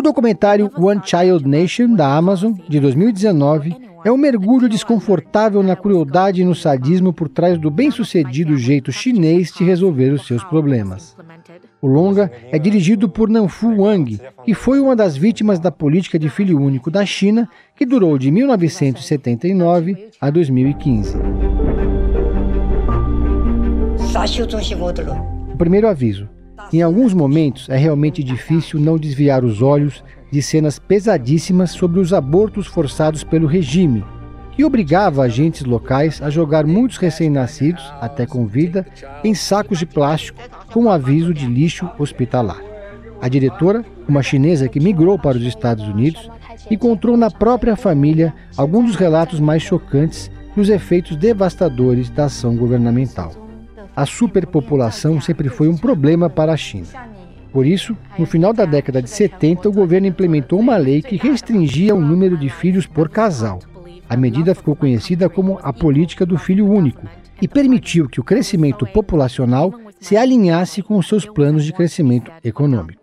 O documentário One Child Nation da Amazon, de 2019, é um mergulho desconfortável na crueldade e no sadismo por trás do bem-sucedido jeito chinês de resolver os seus problemas. O longa é dirigido por Nanfu Wang, que foi uma das vítimas da política de filho único da China, que durou de 1979 a 2015. O primeiro aviso: em alguns momentos é realmente difícil não desviar os olhos de cenas pesadíssimas sobre os abortos forçados pelo regime, que obrigava agentes locais a jogar muitos recém-nascidos, até com vida, em sacos de plástico com um aviso de lixo hospitalar. A diretora, uma chinesa que migrou para os Estados Unidos, encontrou na própria família alguns dos relatos mais chocantes e os efeitos devastadores da ação governamental. A superpopulação sempre foi um problema para a China. Por isso, no final da década de 70, o governo implementou uma lei que restringia o número de filhos por casal. A medida ficou conhecida como a política do filho único e permitiu que o crescimento populacional se alinhasse com os seus planos de crescimento econômico.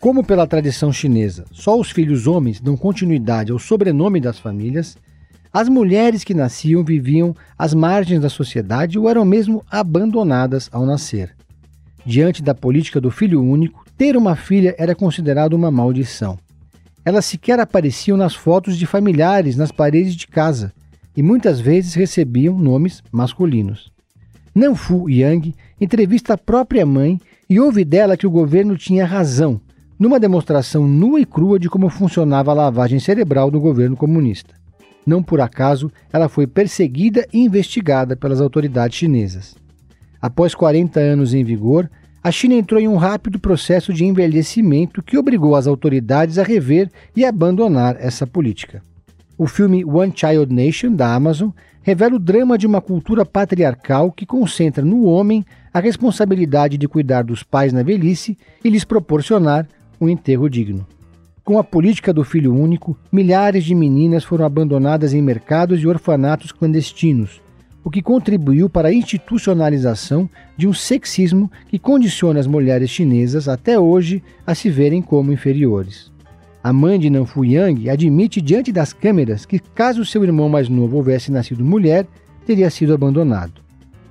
Como pela tradição chinesa, só os filhos homens dão continuidade ao sobrenome das famílias, as mulheres que nasciam viviam às margens da sociedade ou eram mesmo abandonadas ao nascer. Diante da política do filho único, ter uma filha era considerado uma maldição. Elas sequer apareciam nas fotos de familiares nas paredes de casa e muitas vezes recebiam nomes masculinos. Nanfu Yang entrevista a própria mãe e ouve dela que o governo tinha razão, numa demonstração nua e crua de como funcionava a lavagem cerebral do governo comunista. Não por acaso, ela foi perseguida e investigada pelas autoridades chinesas. Após 40 anos em vigor, a China entrou em um rápido processo de envelhecimento que obrigou as autoridades a rever e abandonar essa política. O filme One Child Nation, da Amazon, revela o drama de uma cultura patriarcal que concentra no homem a responsabilidade de cuidar dos pais na velhice e lhes proporcionar um enterro digno. Com a política do filho único, milhares de meninas foram abandonadas em mercados e orfanatos clandestinos, o que contribuiu para a institucionalização de um sexismo que condiciona as mulheres chinesas até hoje a se verem como inferiores. A mãe de Nanfu Yang admite diante das câmeras que, caso seu irmão mais novo houvesse nascido mulher, teria sido abandonado.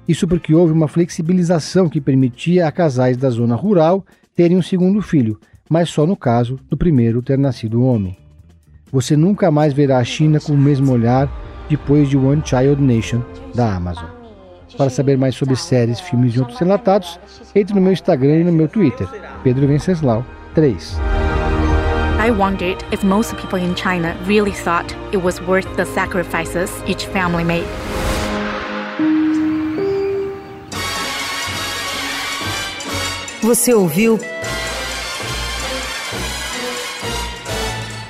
Isso porque houve uma flexibilização que permitia a casais da zona rural terem um segundo filho, mas só no caso do primeiro ter nascido homem. Você nunca mais verá a China com o mesmo olhar depois de One Child Nation da Amazon. Para saber mais sobre séries, filmes e outros relatados, entre no meu Instagram e no meu Twitter, Pedro Venceslau 3. I wondered if most people in China really thought it was worth the sacrifices each family made. Você ouviu